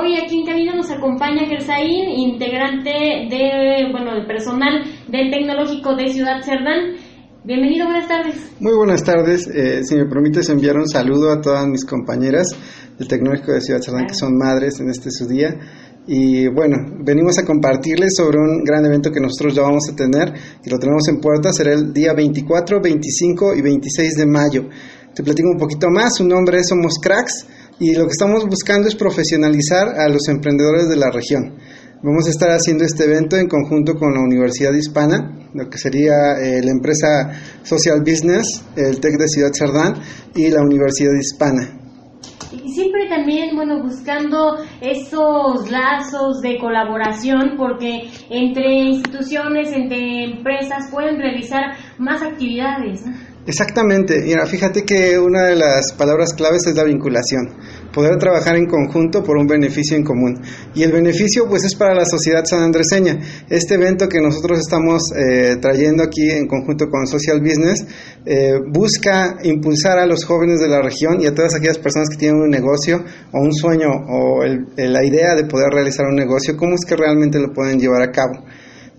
Hoy aquí en cabina nos acompaña Gersaín, integrante de, bueno, el personal del Tecnológico de Ciudad Cerdán. Bienvenido, buenas tardes. Muy buenas tardes. Eh, si me permites enviar un saludo a todas mis compañeras del Tecnológico de Ciudad Cerdán, que son madres en este su día. Y bueno, venimos a compartirles sobre un gran evento que nosotros ya vamos a tener, que lo tenemos en puerta, será el día 24, 25 y 26 de mayo. Te platico un poquito más, su nombre es Somos Cracks y lo que estamos buscando es profesionalizar a los emprendedores de la región. Vamos a estar haciendo este evento en conjunto con la Universidad Hispana, lo que sería eh, la empresa Social Business, el TEC de Ciudad Cerdán y la Universidad Hispana. Y siempre también, bueno, buscando esos lazos de colaboración, porque entre instituciones, entre empresas pueden realizar más actividades. Exactamente, mira, fíjate que una de las palabras claves es la vinculación, poder trabajar en conjunto por un beneficio en común. Y el beneficio pues es para la sociedad sanandreseña. Este evento que nosotros estamos eh, trayendo aquí en conjunto con Social Business eh, busca impulsar a los jóvenes de la región y a todas aquellas personas que tienen un negocio o un sueño o la idea de poder realizar un negocio, cómo es que realmente lo pueden llevar a cabo.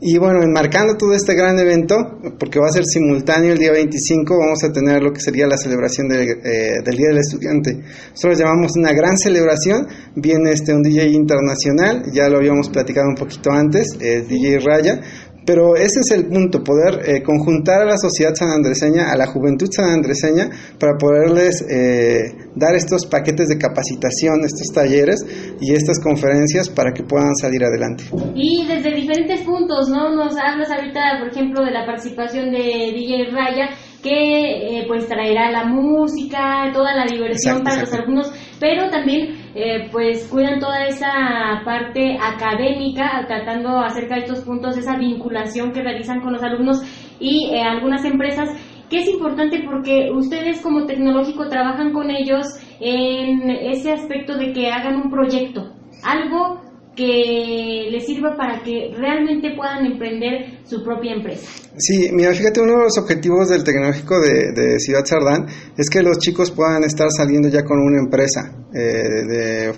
Y bueno, enmarcando todo este gran evento, porque va a ser simultáneo el día 25, vamos a tener lo que sería la celebración eh, del Día del Estudiante. Nosotros llamamos una gran celebración, viene este un DJ internacional, ya lo habíamos platicado un poquito antes, es DJ Raya, pero ese es el punto, poder eh, conjuntar a la sociedad sanandreseña, a la juventud sanandreseña, para poderles eh, dar estos paquetes de capacitación, estos talleres y estas conferencias para que puedan salir adelante. Y desde diferentes puntos, ¿no? Nos hablas ahorita, por ejemplo, de la participación de DJ Raya, que eh, pues traerá la música, toda la diversión para los alumnos, pero también eh, pues cuidan toda esa parte académica, tratando acerca de estos puntos, esa vinculación que realizan con los alumnos y eh, algunas empresas, que es importante porque ustedes como tecnológico trabajan con ellos en ese aspecto de que hagan un proyecto, algo que les sirva para que realmente puedan emprender su propia empresa. Sí, mira, fíjate, uno de los objetivos del tecnológico de, Ciudad Sardán es que los chicos puedan estar saliendo ya con una empresa eh,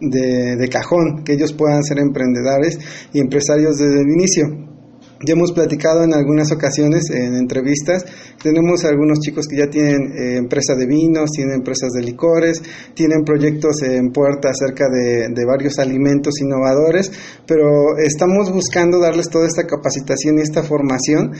de, de cajón, que ellos puedan ser emprendedores y empresarios desde el inicio. Ya hemos platicado en algunas ocasiones en entrevistas, tenemos algunos chicos que ya tienen eh, empresas de vinos, tienen empresas de licores, tienen proyectos en puerta acerca de, varios alimentos innovadores, pero estamos buscando darles toda esta capacitación y esta formación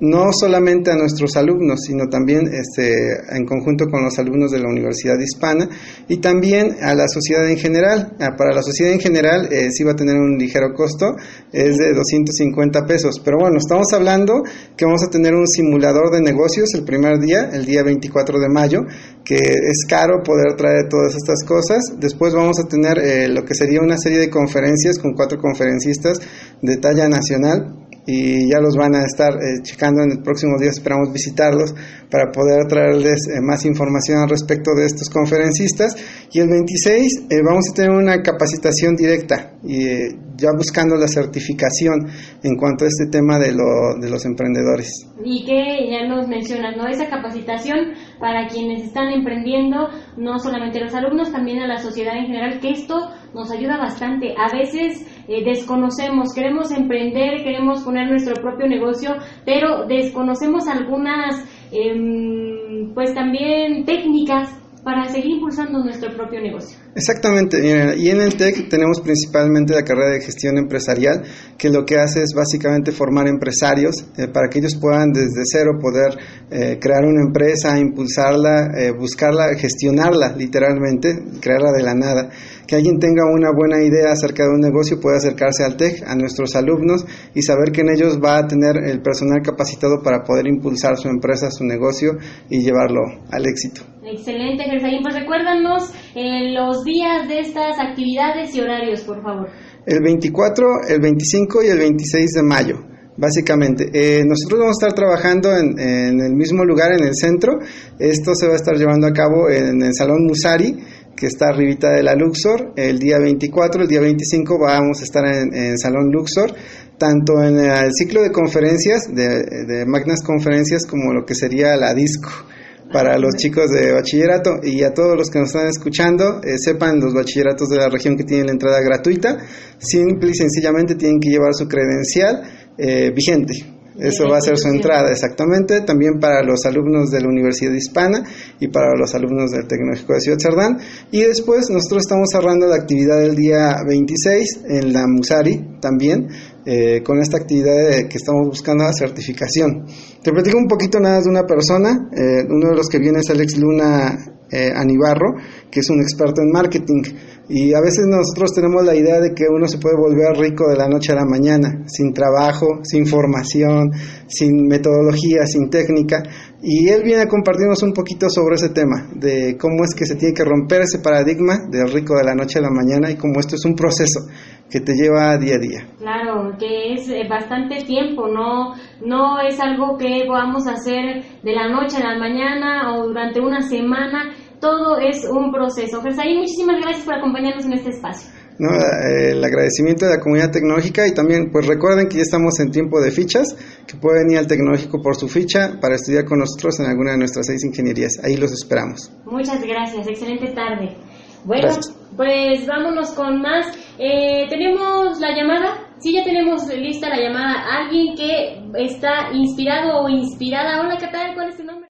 no solamente a nuestros alumnos, sino también este, en conjunto con los alumnos de la Universidad Hispana y también a la sociedad en general. Ah, para la sociedad en general eh, sí va a tener un ligero costo, es de 250 pesos, pero bueno, estamos hablando que vamos a tener un simulador de negocios el primer día, el día 24 de mayo, que es caro poder traer todas estas cosas. Después vamos a tener eh, lo que sería una serie de conferencias con cuatro conferencistas de talla nacional y ya los van a estar eh, checando en el próximo día, esperamos visitarlos para poder traerles eh, más información al respecto de estos conferencistas. Y el 26 eh, vamos a tener una capacitación directa y ya buscando la certificación en cuanto a este tema de, lo, de los emprendedores. Y que ya nos mencionas, ¿no? Esa capacitación para quienes están emprendiendo, no solamente los alumnos, también a la sociedad en general, que esto nos ayuda bastante. A veces eh, desconocemos, queremos emprender, queremos poner nuestro propio negocio, pero desconocemos algunas, em, pues también técnicas para seguir impulsando nuestro propio negocio. Exactamente, y en el TEC tenemos principalmente la carrera de gestión empresarial, que lo que hace es básicamente formar empresarios eh, para que ellos puedan desde cero poder eh, crear una empresa, impulsarla, eh, buscarla, gestionarla literalmente, crearla de la nada. Que alguien tenga una buena idea acerca de un negocio puede acercarse al TEC, a nuestros alumnos y saber que en ellos va a tener el personal capacitado para poder impulsar su empresa, su negocio y llevarlo al éxito. Excelente. Pues recuérdanos los días de estas actividades y horarios, por favor. El 24, el 25 y el 26 de mayo, básicamente. Eh, nosotros vamos a estar trabajando en, el mismo lugar, en el centro. Esto se va a estar llevando a cabo en el Salón Musari, que está arribita de la Luxor. El día 24, el día 25 vamos a estar en, el Salón Luxor tanto en el ciclo de conferencias, de magnas conferencias, como lo que sería la disco para los chicos de bachillerato y a todos los que nos están escuchando, eh, sepan los bachilleratos de la región que tienen la entrada gratuita, simple y sencillamente tienen que llevar su credencial eh, vigente. Eso va a ser su entrada, exactamente. También para los alumnos de la Universidad Hispana y para los alumnos del Tecnológico de Ciudad Cerdán. Y después nosotros estamos cerrando la actividad del día 26 en la Musari también, eh, con esta actividad que estamos buscando la certificación. Te platico un poquito nada de una persona. Eh, uno de los que viene es Alex Luna eh, Anibarro, que es un experto en marketing. Y a veces nosotros tenemos la idea de que uno se puede volver rico de la noche a la mañana, sin trabajo, sin formación, sin metodología, sin técnica. Y él viene a compartirnos un poquito sobre ese tema, de cómo es que se tiene que romper ese paradigma del rico de la noche a la mañana y cómo esto es un proceso que te lleva día a día. Claro, que es eh, bastante tiempo, no, no es algo que podamos hacer de la noche a la mañana o durante una semana todo es un proceso. Gersaí, muchísimas gracias por acompañarnos en este espacio. No, eh, el agradecimiento de la comunidad tecnológica y también pues recuerden que ya estamos en tiempo de fichas, que pueden ir al tecnológico por su ficha para estudiar con nosotros en alguna de nuestras seis ingenierías. Ahí los esperamos. Muchas gracias, excelente tarde. Bueno, pues vámonos con más. Eh, tenemos la llamada. Sí, ya tenemos lista la llamada. Alguien que está inspirado o inspirada. Hola, ¿qué tal? ¿Cuál es tu nombre?